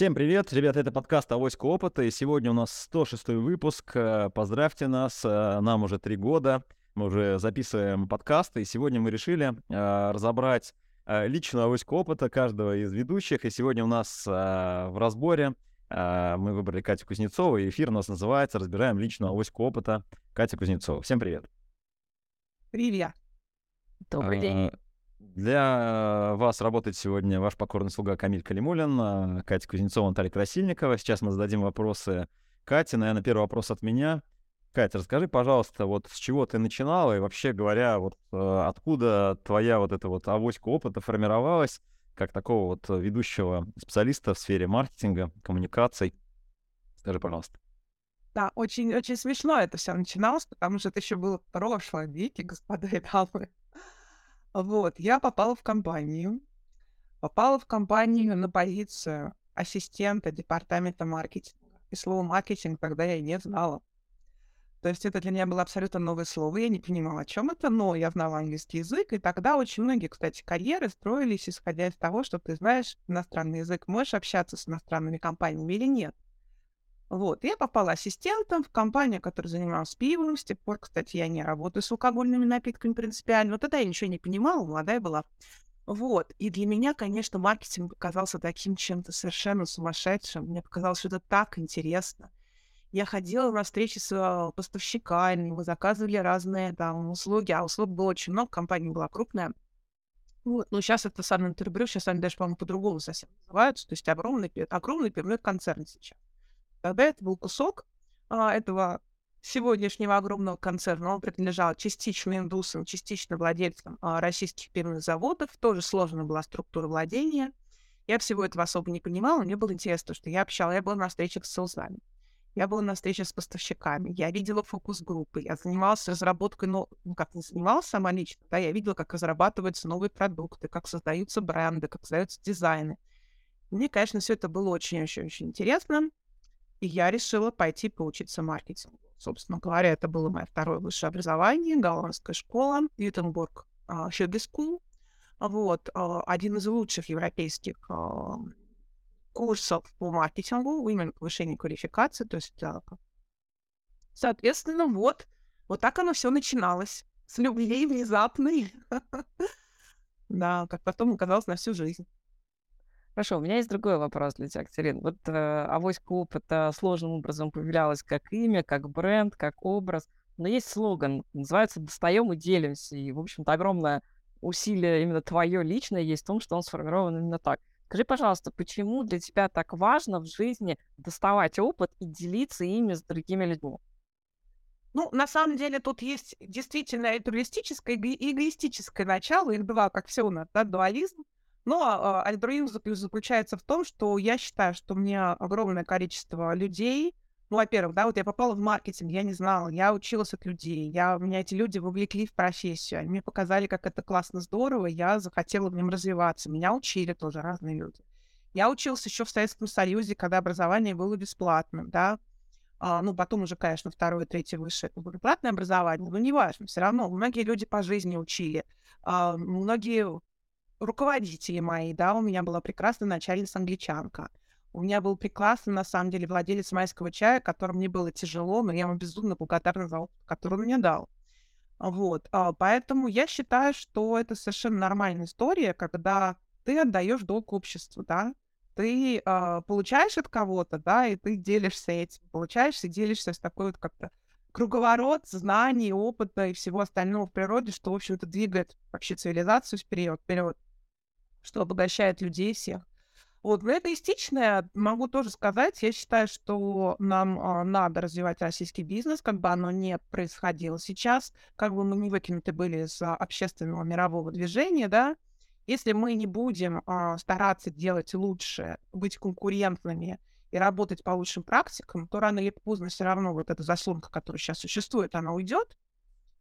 Всем привет, ребята, это подкаст «Авоська опыта», и сегодня у нас 106 выпуск. Э, поздравьте нас, э, нам уже три года, мы уже записываем подкасты, и сегодня мы решили э, разобрать личную авоську опыта каждого из ведущих, и сегодня у нас в разборе мы выбрали Катю Кузнецову, и эфир у нас называется «Разбираем личную авоську опыта». Катя Кузнецова, всем привет. Привет. Добрый а, день. Для вас работает сегодня ваш покорный слуга Камиль Калимулин, а, Катя Кузнецова, Наталья Красильникова. Сейчас мы зададим вопросы Кате. Наверное, первый вопрос от меня. Катя, расскажи, пожалуйста, вот с чего ты начинала и вообще говоря, вот э, откуда твоя вот эта вот авоська опыта формировалась как такого вот ведущего специалиста в сфере маркетинга, коммуникаций? Скажи, пожалуйста. Да, очень, очень смешно это все начиналось, потому что это еще было в прошлом веке, господа и дамы. Вот, я попала в компанию. Попала в компанию на позицию ассистента департамента маркетинга. И слово маркетинг тогда я не знала. То есть это для меня было абсолютно новое слово. Я не понимала, о чем это, но я знала английский язык. И тогда очень многие, кстати, карьеры строились, исходя из того, что ты знаешь иностранный язык, можешь общаться с иностранными компаниями или нет. Вот, я попала ассистентом в компанию, которая занималась пивом. С тех пор, кстати, я не работаю с алкогольными напитками принципиально. Вот тогда я ничего не понимала, молодая была. Вот. И для меня, конечно, маркетинг показался таким чем-то совершенно сумасшедшим. Мне показалось, что это так интересно. Я ходила на встречи с а, поставщиками, мы заказывали разные там услуги, а услуг было очень много, компания была крупная. Вот. Но сейчас это Сан Интербрю, сейчас они даже, по-моему, по-другому совсем называются. То есть огромный, огромный пивной концерн сейчас. Тогда это был кусок а, этого сегодняшнего огромного концерна. Он принадлежал частично индусам, частично владельцам а, российских пивных заводов. Тоже сложная была структура владения. Я всего этого особо не понимала. Мне было интересно, что я общалась, я была на встречах с селзами. Я была на встрече с поставщиками, я видела фокус-группы, я занималась разработкой, но ну, как не занималась сама лично, да, я видела, как разрабатываются новые продукты, как создаются бренды, как создаются дизайны. Мне, конечно, все это было очень-очень-очень интересно. И я решила пойти поучиться маркетингу. Собственно говоря, это было мое второе высшее образование, голландская школа, Ютенбург Хюги School. Вот, а, один из лучших европейских а, курсов по маркетингу, именно повышение квалификации. То есть, соответственно, вот, вот так оно все начиналось. С любви внезапной. Да, как потом оказалось на всю жизнь. Хорошо, у меня есть другой вопрос для тебя, Катерин. Вот э, Авось Клуб это сложным образом появлялось как имя, как бренд, как образ. Но есть слоган, называется «Достаем и делимся». И, в общем-то, огромное усилие именно твое личное есть в том, что он сформирован именно так. Скажи, пожалуйста, почему для тебя так важно в жизни доставать опыт и делиться ими с другими людьми? Ну, на самом деле, тут есть действительно альтруистическое и эгоистическое начало, их два, как все у нас, да, дуализм. Но а, альтруизм заключается в том, что я считаю, что мне огромное количество людей, ну, во-первых, да, вот я попала в маркетинг, я не знала, я училась от людей, я, меня эти люди вовлекли в профессию, они мне показали, как это классно, здорово, я захотела в нем развиваться, меня учили тоже разные люди. Я училась еще в Советском Союзе, когда образование было бесплатным, да, а, ну, потом уже, конечно, второе, третье, высшее, это было платное образование, но неважно, все равно. Многие люди по жизни учили, а, многие руководители мои, да, у меня была прекрасная начальница англичанка. У меня был прекрасный, на самом деле, владелец майского чая, которому мне было тяжело, но я ему безумно благодарна за опыт, который он мне дал. Вот, а, поэтому я считаю, что это совершенно нормальная история, когда ты отдаешь долг обществу, да, ты а, получаешь от кого-то, да, и ты делишься этим, получаешь и делишься с такой вот как-то круговорот знаний, опыта и всего остального в природе, что, в общем-то, двигает вообще цивилизацию вперед, вперед что обогащает людей всех. Вот, но эгоистичное, могу тоже сказать, я считаю, что нам а, надо развивать российский бизнес, как бы оно не происходило сейчас, как бы мы не выкинуты были из а, общественного мирового движения, да, если мы не будем а, стараться делать лучше, быть конкурентными и работать по лучшим практикам, то рано или поздно все равно вот эта заслонка, которая сейчас существует, она уйдет,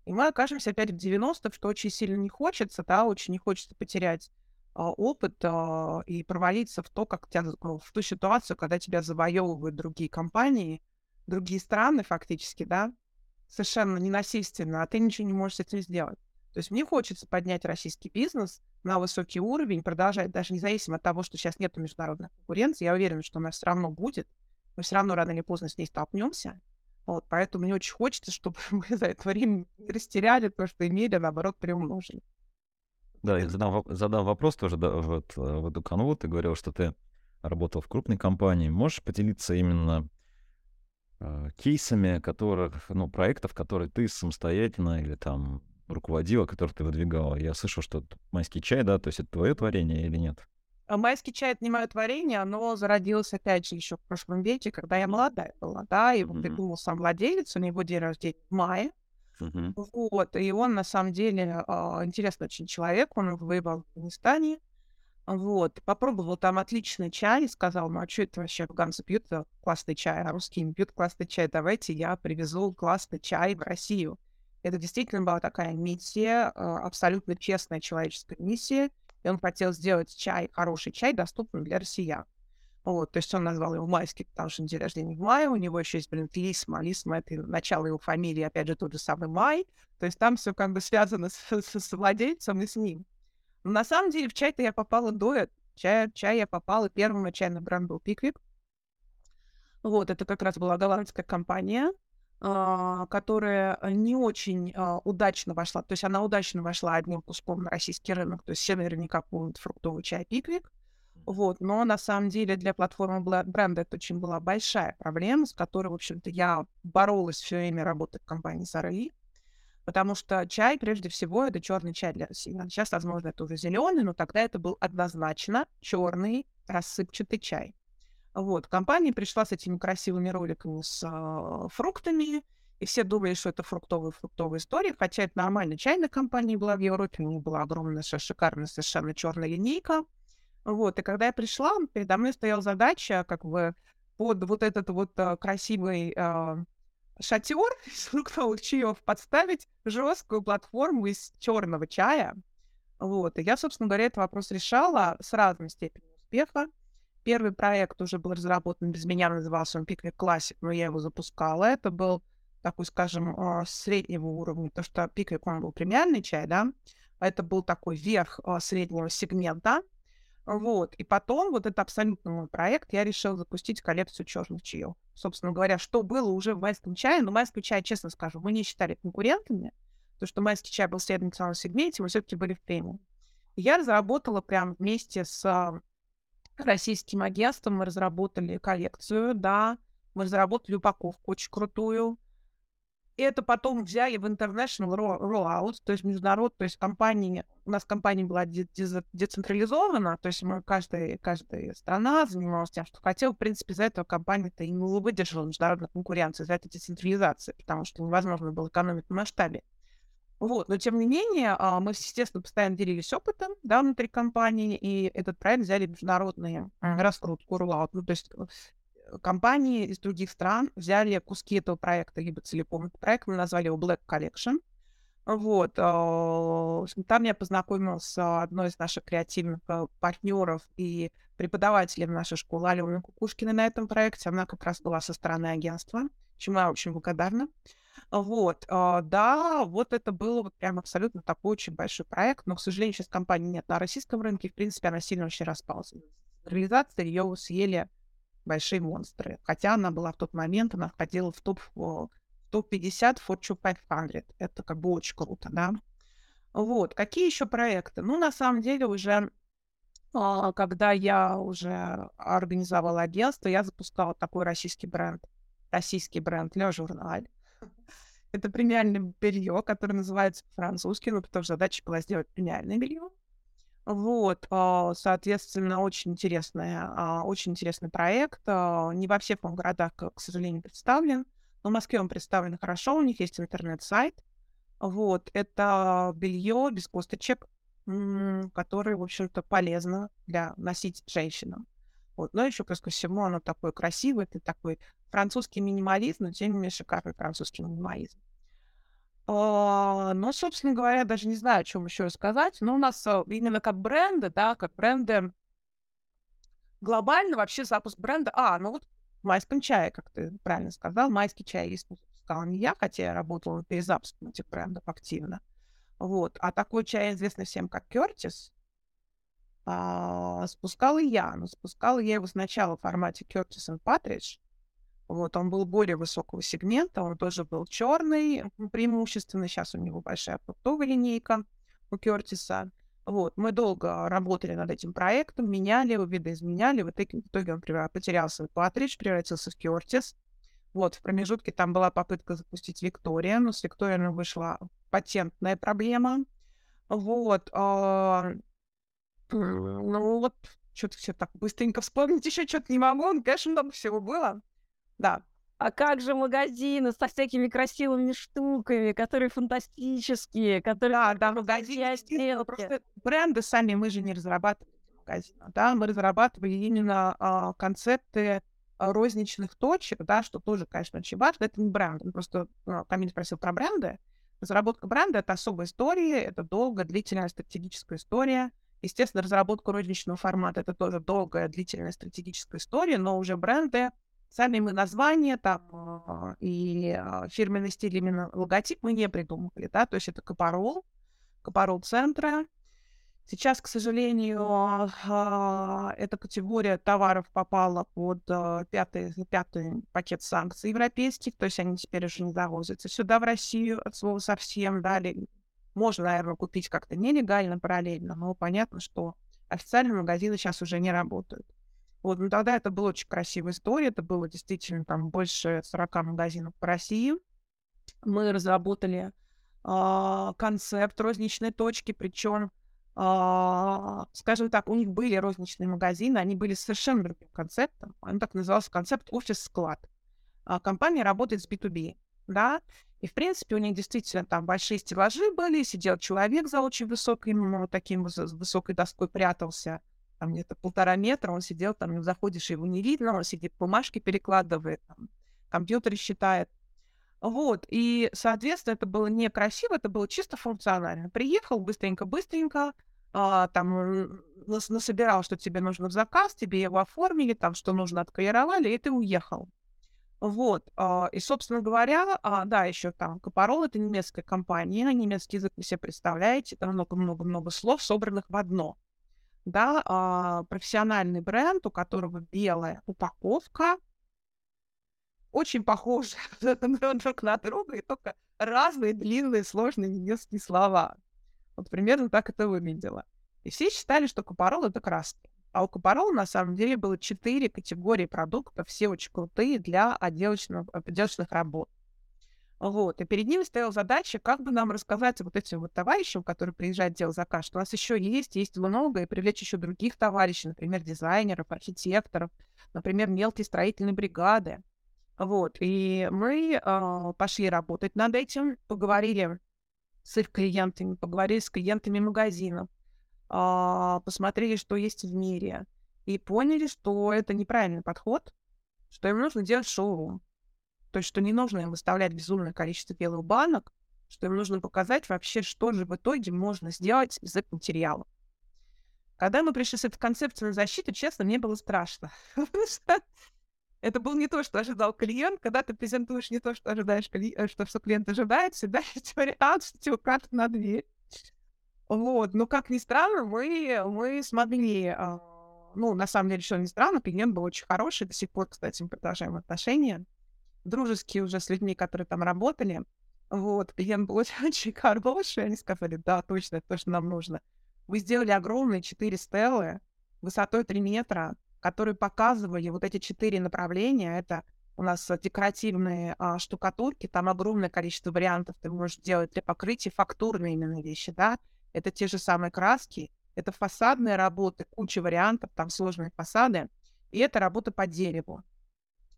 и мы окажемся опять в 90-х, что очень сильно не хочется, да, очень не хочется потерять опыт а, и провалиться в то, как тебя, ну, в ту ситуацию, когда тебя завоевывают другие компании, другие страны фактически, да, совершенно ненасильственно, а ты ничего не можешь с этим сделать. То есть мне хочется поднять российский бизнес на высокий уровень, продолжать, даже независимо от того, что сейчас нет международной конкуренции, я уверена, что она все равно будет, мы все равно рано или поздно с ней столкнемся. Вот, поэтому мне очень хочется, чтобы мы за это время растеряли то, что имели, а наоборот, приумножили. Да, я задам, задам вопрос тоже да, вот, э, в эту канву. Ты говорил, что ты работал в крупной компании. Можешь поделиться именно э, кейсами, которых, ну, проектов, которые ты самостоятельно или там руководила, которых ты выдвигала? Я слышал, что майский чай, да, то есть это твое творение или нет? А майский чай — это не мое творение, оно зародилось, опять же, еще в прошлом веке, когда я молодая была, да, его mm-hmm. придумал сам владелец, у него день рождения в мае, mm-hmm. вот, и он, на самом деле, э, интересный очень человек, он воевал в Афганистане, вот, попробовал там отличный чай сказал, ну, а что это вообще афганцы пьют классный чай, а русские не пьют классный чай, давайте я привезу классный чай в Россию. Это действительно была такая миссия, а, абсолютно честная человеческая миссия, и он хотел сделать чай, хороший чай, доступным для россиян. Вот, то есть он назвал его майский, потому что день рождения в мае, у него еще есть, блин, Лисма, Лисма — это начало его фамилии, опять же, тот же самый Май, то есть там все как бы связано с, с, с владельцем и с ним. Но на самом деле в чай-то я попала до этого. Чай, я попала, первым на бренд был Пиквик. Вот, это как раз была голландская компания, а, которая не очень а, удачно вошла, то есть она удачно вошла одним куском на российский рынок, то есть все наверняка помнят фруктовый чай Пиквик, вот, но на самом деле для платформы бренда это очень была большая проблема, с которой, в общем-то, я боролась все время работы в компании Сарали, потому что чай, прежде всего, это черный чай для россиян. Сейчас, возможно, это уже зеленый, но тогда это был однозначно черный рассыпчатый чай. Вот, компания пришла с этими красивыми роликами с э, фруктами, и все думали, что это фруктовая фруктовая история, хотя это нормальная чайная компания была в Европе, у них была огромная, шикарная совершенно черная линейка. Вот, и когда я пришла, передо мной стояла задача как бы под вот этот вот э, красивый э, шатер из фруктовых чаев подставить жесткую платформу из черного чая. Вот, и я, собственно говоря, этот вопрос решала с разной степенью успеха. Первый проект уже был разработан без меня, назывался он Picnic Classic, но я его запускала. Это был такой, скажем, а, среднего уровня, то что Picnic, он был премиальный чай, да, это был такой верх а, среднего сегмента, вот. И потом вот это абсолютно мой проект, я решила запустить коллекцию черных чаев. Собственно говоря, что было уже в майском чае, но майский чай, честно скажу, мы не считали конкурентами, потому что майский чай был в среднем ценовом сегменте, мы все-таки были в премиум. Я разработала прям вместе с а, российским агентством мы разработали коллекцию, да, мы разработали упаковку очень крутую. Это потом взяли в international rollout, то есть международ, то есть компания, у нас компания была децентрализована, то есть мы, каждая, каждая страна занималась тем, что хотела, в принципе, за этого компания-то и не выдержала международной конкуренции, за это децентрализация, потому что невозможно было экономить в масштабе. Вот, но тем не менее, а, мы, естественно, постоянно делились опытом, да, внутри компании, и этот проект взяли международные раскрутку, рулаут. Ну, то есть компании из других стран взяли куски этого проекта, либо целиком проект, мы назвали его Black Collection. Вот, а, там я познакомилась с одной из наших креативных э, партнеров и преподавателем нашей школы Аленой Кукушкиной на этом проекте. Она как раз была со стороны агентства, чему я очень благодарна. Вот, а, да, вот это был вот прям абсолютно такой очень большой проект, но, к сожалению, сейчас компании нет на российском рынке, в принципе, она сильно очень распалась. Реализация ее съели большие монстры, хотя она была в тот момент, она входила в топ в топ-50 Fortune 500. Это как бы очень круто, да. Вот. Какие еще проекты? Ну, на самом деле, уже а, когда я уже организовала агентство, я запускала такой российский бренд, российский бренд Le Journal. Это премиальное белье, которое называется по-французски, ну, потому что задача была сделать премиальное белье. Вот, а, соответственно, очень интересная, а, очень интересный проект. А, не во всех городах, к сожалению, представлен, но в Москве он представлен хорошо, у них есть интернет-сайт. Вот, это белье без косточек, которое, в общем-то, полезно для носить женщинам. Вот. Но еще, плюс ко всему, оно такое красивое, это такой французский минимализм, но тем не менее шикарный французский минимализм. А, ну, собственно говоря, даже не знаю, о чем еще рассказать. Но у нас а, именно как бренды, да, как бренды глобально вообще запуск бренда. А, ну вот в майском чае, как ты правильно сказал, майский чай есть, сказала не я, хотя я работала перезапуском этих брендов активно. Вот. А такой чай, известный всем как Кертис, а, спускала я. Но спускала я его сначала в формате Curtis and Partridge. Вот, он был более высокого сегмента, он тоже был черный преимущественно. Сейчас у него большая фруктовая линейка у Кертиса. Вот, мы долго работали над этим проектом, меняли его, видоизменяли. В итоге, в итоге он потерял свой Патридж, превратился в Кертис. Вот, в промежутке там была попытка запустить Виктория, но с Викторией вышла патентная проблема. Вот. А, ну вот, что-то все так быстренько вспомнить еще что-то не могу. Ну, конечно, много всего было. Да. А как же магазины со всякими красивыми штуками, которые фантастические, которые... Да, да, магазины. Просто бренды сами мы же не разрабатывали магазины, да, мы разрабатывали именно а, концепты а, розничных точек, да, что тоже, конечно, очень важно. Это не бренд. Просто ну, Камиль спросил про бренды. Разработка бренда — это особая история, это долгая, длительная стратегическая история. Естественно, разработка розничного формата — это тоже долгая, длительная стратегическая история, но уже бренды, сами мы названия там а, и а, фирменный стиль, именно логотип мы не придумывали, да, то есть это Капарол, Капарол центра. Сейчас, к сожалению, а, эта категория товаров попала под пятый, пятый пакет санкций европейских, то есть они теперь уже не завозятся сюда, в Россию, от слова совсем, да, можно, наверное, купить как-то нелегально, параллельно, но понятно, что официальные магазины сейчас уже не работают. Вот, ну тогда это была очень красивая история, это было действительно там больше 40 магазинов по России. Мы разработали э, концепт розничной точки, причем, а, скажем так, у них были розничные магазины, они были совершенно другим концептом. Он так назывался концепт офис-склад. А компания работает с B2B, да, и, в принципе, у них действительно там большие стеллажи были, сидел человек за очень высоким, таким высокой доской прятался, там где-то полтора метра, он сидел, там заходишь, его не видно, он сидит, бумажки перекладывает, там, компьютер считает. Вот, и, соответственно, это было некрасиво, это было чисто функционально. Приехал быстренько-быстренько, а, там насобирал, что тебе нужно в заказ, тебе его оформили, там, что нужно, откалировали, и ты уехал. Вот, а, и, собственно говоря, а, да, еще там Капарол — это немецкая компания, немецкий язык вы себе представляете, там много-много-много слов, собранных в одно. Да, а, профессиональный бренд, у которого белая упаковка, очень похожи друг на друга, и только разные длинные сложные немецкие слова. Вот примерно так это выглядело. И все считали, что Капарол — это краски. А у Капарол на самом деле было четыре категории продуктов, все очень крутые для отделочных, отделочных работ. Вот. И перед ним стояла задача, как бы нам рассказать вот этим вот товарищам, которые приезжают делать заказ, что у нас еще есть, есть много, и привлечь еще других товарищей, например, дизайнеров, архитекторов, например, мелкие строительные бригады. Вот. И мы э, пошли работать над этим, поговорили с их клиентами, поговорили с клиентами магазинов, а, посмотрели, что есть в мире, и поняли, что это неправильный подход, что им нужно делать шоу. То есть, что не нужно им выставлять безумное количество белых банок, что им нужно показать вообще, что же в итоге можно сделать из этого материала. Когда мы пришли с этой концепцией на защиту, честно, мне было страшно. Это был не то, что ожидал клиент. Когда ты презентуешь не то, что ожидаешь, э, что, что клиент ожидает, всегда есть вариант, что тебе укатят на дверь. Вот, но как ни странно, мы, мы смогли, а, ну, на самом деле, что не странно, клиент был очень хороший, до сих пор, кстати, мы продолжаем отношения, дружеские уже с людьми, которые там работали. Вот, клиент был очень, очень хороший, они сказали, да, точно, это то, что нам нужно. Вы сделали огромные четыре стелы высотой 3 метра, которые показывали вот эти четыре направления. Это у нас декоративные а, штукатурки, там огромное количество вариантов ты можешь делать для покрытия, фактурные именно вещи, да, это те же самые краски, это фасадные работы, куча вариантов, там сложные фасады, и это работа по дереву.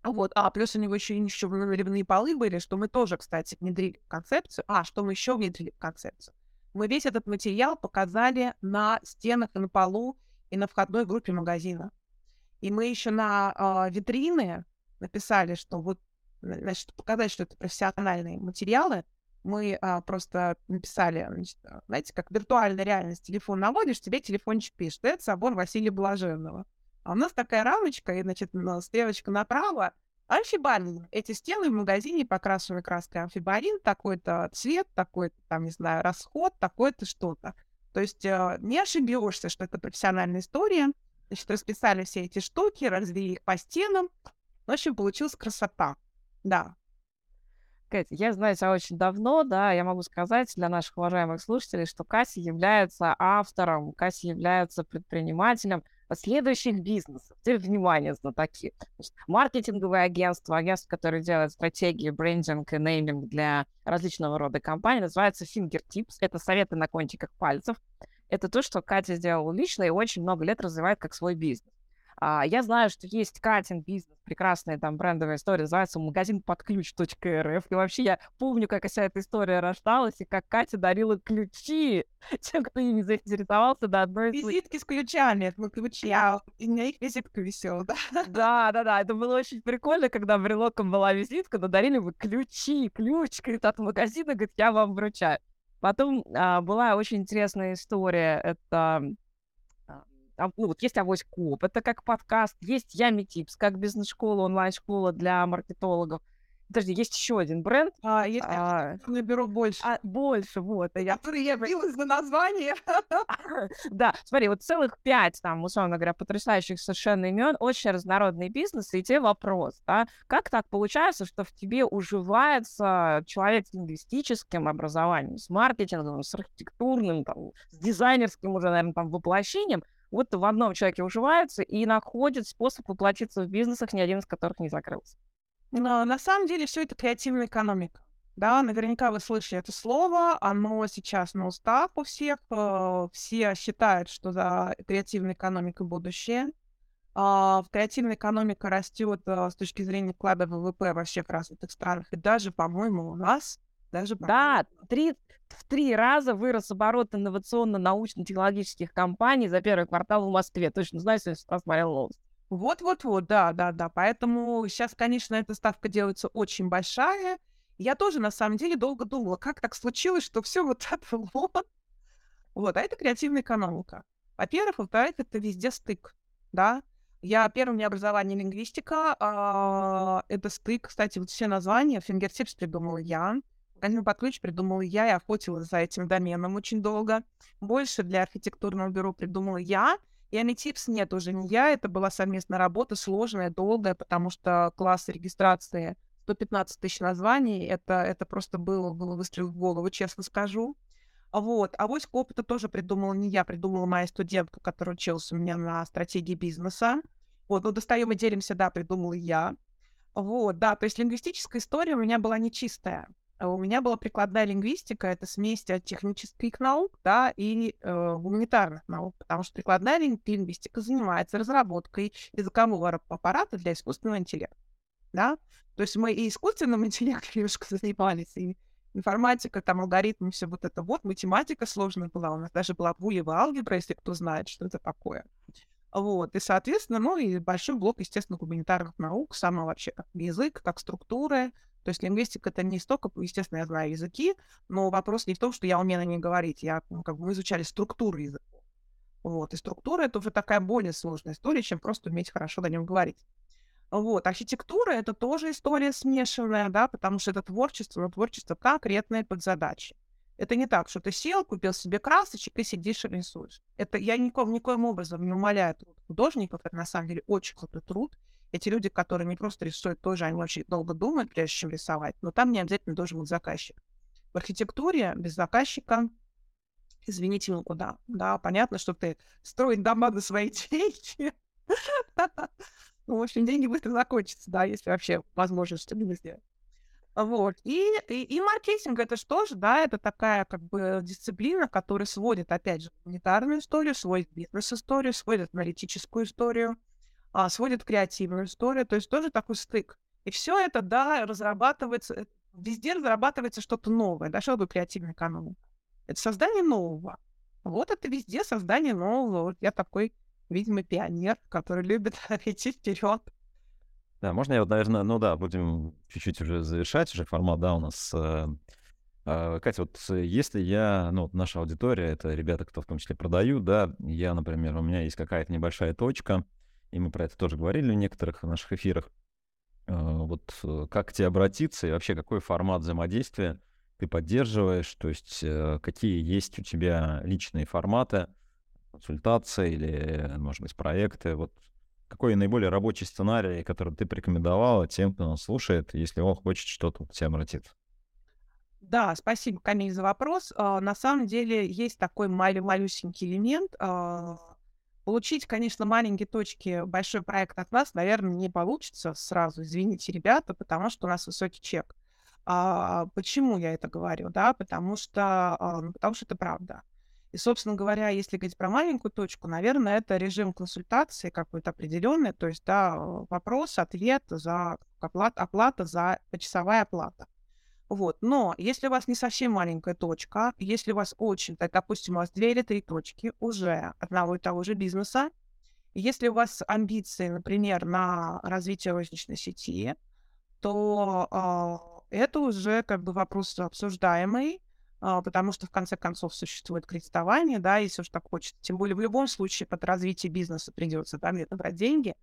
Вот, а плюс у него еще, еще наливные полы были, что мы тоже, кстати, внедрили в концепцию. А, что мы еще внедрили в концепцию? Мы весь этот материал показали на стенах и на полу, и на входной группе магазина. И мы еще на э, витрины написали, что вот, значит, показать, что это профессиональные материалы, мы а, просто написали, значит, а, знаете, как виртуальная реальность. Телефон наводишь, тебе телефончик пишет. Это собор Василия Блаженного. А у нас такая рамочка, и, значит, стрелочка направо, Амфибарин. Эти стены в магазине покрашены краской амфибарин, такой-то цвет, такой-то, там, не знаю, расход, такой-то что-то. То есть э, не ошибешься, что это профессиональная история. Значит, расписали все эти штуки, развели их по стенам. В общем, получилась красота. Да. Катя, я знаю тебя очень давно, да, я могу сказать для наших уважаемых слушателей, что Кася является автором, Кася является предпринимателем следующих бизнесов. Теперь внимание, знатоки. Маркетинговое агентство, агентство, которое делает стратегии, брендинг и нейминг для различного рода компаний, называется Fingertips. Это советы на кончиках пальцев. Это то, что Катя сделала лично и очень много лет развивает как свой бизнес. А, я знаю, что есть Катин бизнес, прекрасная там брендовая история, называется магазин под ключ.рф. И вообще я помню, как вся эта история рождалась, и как Катя дарила ключи тем, кто ими заинтересовался до одной из... Визитки с ключами, мы ключи, а у меня их визитка висела, да? Да, да, да, это было очень прикольно, когда брелоком была визитка, но дарили вы ключи, ключ, говорит, от магазина, говорит, я вам вручаю. Потом а, была очень интересная история, это ну, вот есть Авось Коп, это как подкаст, есть Ями Типс, как бизнес-школа, онлайн-школа для маркетологов. Подожди, есть еще один бренд. А, есть а, наберу больше. А, больше, вот. Я... Который я билась за название. да, смотри, вот целых пять, там, условно говоря, потрясающих совершенно имен, очень разнородный бизнес, и тебе вопрос, да, как так получается, что в тебе уживается человек с лингвистическим образованием, с маркетингом, с архитектурным, там, с дизайнерским уже, наверное, там, воплощением, вот в одном человеке уживаются и находят способ воплотиться в бизнесах, ни один из которых не закрылся. Но на самом деле все это креативная экономика. Да, наверняка вы слышали это слово, оно сейчас на устах у всех, э, все считают, что за креативной экономикой будущее. А, в креативной экономика растет э, с точки зрения вклада ВВП во всех развитых странах, и даже, по-моему, у нас даже да, три, в три раза вырос оборот инновационно-научно-технологических компаний за первый квартал в Москве. Точно знаю, что я смотрел новость. Вот-вот-вот, да, да, да. Поэтому сейчас, конечно, эта ставка делается очень большая. Я тоже, на самом деле, долго думала, как так случилось, что все вот вот. Вот, а это креативная экономика. Во-первых, во-вторых, это везде стык, да. Я первое, у меня образование лингвистика, а, это стык, кстати, вот все названия, Fingertips придумала я, Магазин под ключ придумала я и охотилась за этим доменом очень долго. Больше для архитектурного бюро придумала я. И Аметипс нет, уже не я. Это была совместная работа, сложная, долгая, потому что класс регистрации 115 тысяч названий. Это, это просто было, было выстрел в голову, честно скажу. Вот. А вось опыта тоже придумала не я, придумала моя студентка, которая училась у меня на стратегии бизнеса. Вот, ну, достаем и делимся, да, придумала я. Вот, да, то есть лингвистическая история у меня была нечистая. А у меня была прикладная лингвистика, это смесь технических наук, да, и э, гуманитарных наук, потому что прикладная лингвистика занимается разработкой языкового аппарата для искусственного интеллекта, да. То есть мы и искусственным интеллектом немножко занимались, и информатика, там, алгоритмы, все вот это вот, математика сложная была, у нас даже была булева алгебра, если кто знает, что это такое. Вот, и, соответственно, ну, и большой блок, естественно, гуманитарных наук, сама вообще как язык, как структура, то есть лингвистика это не столько, естественно, я знаю языки, но вопрос не в том, что я умею на них говорить. Я, ну, как бы мы изучали структуру языка. Вот, и структура это уже такая более сложная история, чем просто уметь хорошо на нем говорить. Вот, архитектура это тоже история смешанная, да, потому что это творчество, но творчество конкретное под задачи. Это не так, что ты сел, купил себе красочек и сидишь и рисуешь. Это я никоим, никоим образом не умоляю труд художников, это на самом деле очень крутой труд, эти люди, которые не просто рисуют, тоже они очень долго думают, прежде чем рисовать, но там не обязательно должен быть заказчик. В архитектуре без заказчика, извините, ну куда. Да, понятно, что ты строить дома на свои деньги. Ну, в общем, деньги быстро закончатся, да, если вообще возможно что-либо сделать. Вот. И, и, и маркетинг это что же, да, это такая как бы дисциплина, которая сводит, опять же, гуманитарную историю, сводит бизнес-историю, сводит аналитическую историю, а, сводит креативную историю, то есть тоже такой стык. И все это, да, разрабатывается, э, везде разрабатывается что-то новое, да, что такое креативная экономика? Это создание нового. Вот это везде создание нового. Вот я такой, видимо, пионер, который любит идти вперед. Да, можно я вот, наверное, ну да, будем чуть-чуть уже завершать уже формат, да, у нас. Э, э, Катя, вот если я, ну, наша аудитория, это ребята, кто в том числе продают, да, я, например, у меня есть какая-то небольшая точка, и мы про это тоже говорили в некоторых наших эфирах. вот как к тебе обратиться и вообще какой формат взаимодействия ты поддерживаешь, то есть какие есть у тебя личные форматы, консультации или, может быть, проекты, вот какой наиболее рабочий сценарий, который ты порекомендовала тем, кто нас слушает, если он хочет что-то к тебе обратиться? Да, спасибо, Камиль, за вопрос. На самом деле есть такой малюсенький элемент. А, получить, конечно, маленькие точки, большой проект от нас, наверное, не получится сразу. Извините, ребята, потому что у нас высокий чек. А, почему я это говорю? Да, потому что, а, ну, потому что это правда. И, собственно говоря, если говорить про маленькую точку, наверное, это режим консультации какой-то определенный, то есть, да, вопрос, ответ за оплата, оплата за почасовая оплата. Вот. Но если у вас не совсем маленькая точка, если у вас очень, так, допустим, у вас две или три точки уже одного и того же бизнеса, если у вас амбиции, например, на развитие розничной сети, то э, это уже как бы вопрос обсуждаемый, а, потому что в конце концов существует кредитование, да, если уж так хочется. Тем более в любом случае под развитие бизнеса придется где-то брать деньги.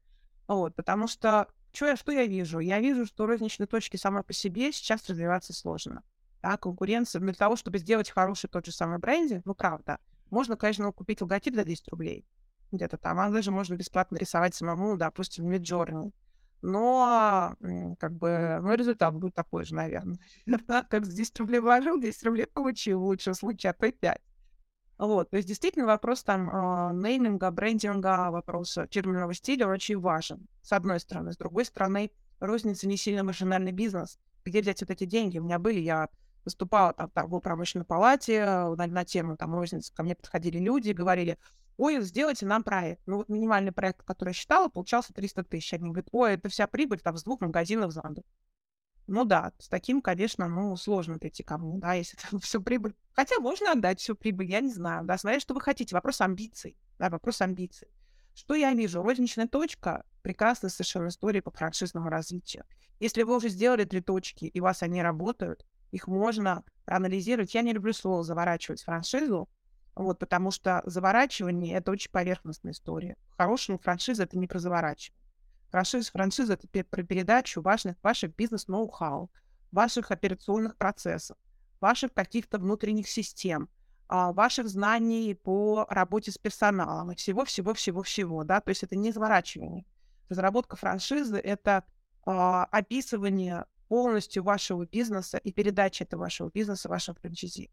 Вот, потому что что я, что я вижу? Я вижу, что розничные точки сама по себе сейчас развиваться сложно. Да, конкуренция для того, чтобы сделать хороший тот же самый брендинг, ну, правда, можно, конечно, купить логотип за 10 рублей где-то там, а даже можно бесплатно рисовать самому, допустим, в Midjourney но как бы, ну, результат будет такой же, наверное. Как здесь рублей вложил, 10 рублей получил, в лучшем случае, а то 5. Вот, то есть действительно вопрос там э, нейминга, брендинга, вопрос фирменного стиля очень важен, с одной стороны. С другой стороны, розница не сильно машинальный бизнес. Где взять вот эти деньги? У меня были, я выступала там, в промышленной палате на, на тему там розницы, ко мне подходили люди, говорили, ой, сделайте нам проект. Ну вот минимальный проект, который я считала, получался 300 тысяч. Они говорят, ой, это вся прибыль там с двух магазинов за год. Ну да, с таким, конечно, ну, сложно прийти ко мне, да, если это всю прибыль. Хотя можно отдать всю прибыль, я не знаю, да, смотря что вы хотите. Вопрос амбиций, да, вопрос амбиций. Что я вижу? Розничная точка — прекрасная совершенно история по франшизному развитию. Если вы уже сделали три точки, и у вас они работают, их можно анализировать. Я не люблю слово «заворачивать франшизу», вот, потому что заворачивание — это очень поверхностная история. Хорошая франшиза — это не про заворачивание. Франшиза, франшиза — это про передачу важных ваших бизнес-ноу-хау, ваших операционных процессов, ваших каких-то внутренних систем, а, ваших знаний по работе с персоналом и всего-всего-всего-всего, да, то есть это не заворачивание. Разработка франшизы — это а, описывание полностью вашего бизнеса и передача этого вашего бизнеса вашим франчайзи.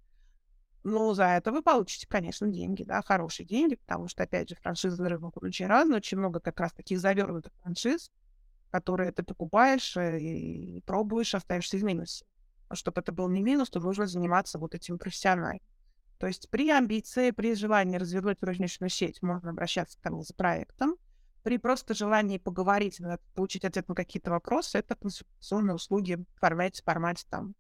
Ну, за это вы получите, конечно, деньги, да, хорошие деньги, потому что, опять же, франшизы на рынке очень разные, очень много как раз таких завернутых франшиз, которые ты покупаешь э, и пробуешь, остаешься в минусе. А чтобы это был не минус, то нужно заниматься вот этим профессионально. То есть при амбиции, при желании развернуть розничную сеть можно обращаться к нам за проектом. При просто желании поговорить, получить ответ на какие-то вопросы, это консультационные услуги в формате, формате там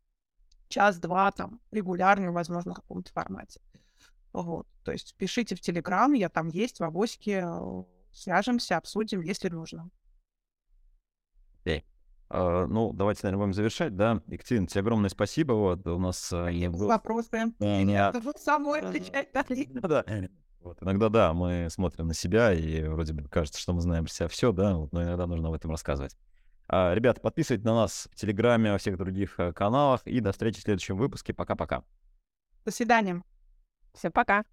час-два там регулярно, возможно, в каком-то формате. Вот. То есть пишите в Телеграм, я там есть, в Авоське, э, свяжемся, обсудим, если нужно. Okay. Uh, ну, давайте, наверное, будем завершать, да. Екатерина, тебе огромное спасибо. Вот у нас... Uh, был... Вопросы. Yeah. Это самой отвечать, да. да. Вот, иногда, да, мы смотрим на себя, и вроде бы кажется, что мы знаем про себя все, да, вот, но иногда нужно об этом рассказывать. А, ребята, подписывайтесь на нас в Телеграме, во всех других э, каналах. И до встречи в следующем выпуске. Пока-пока. До свидания. Всем пока.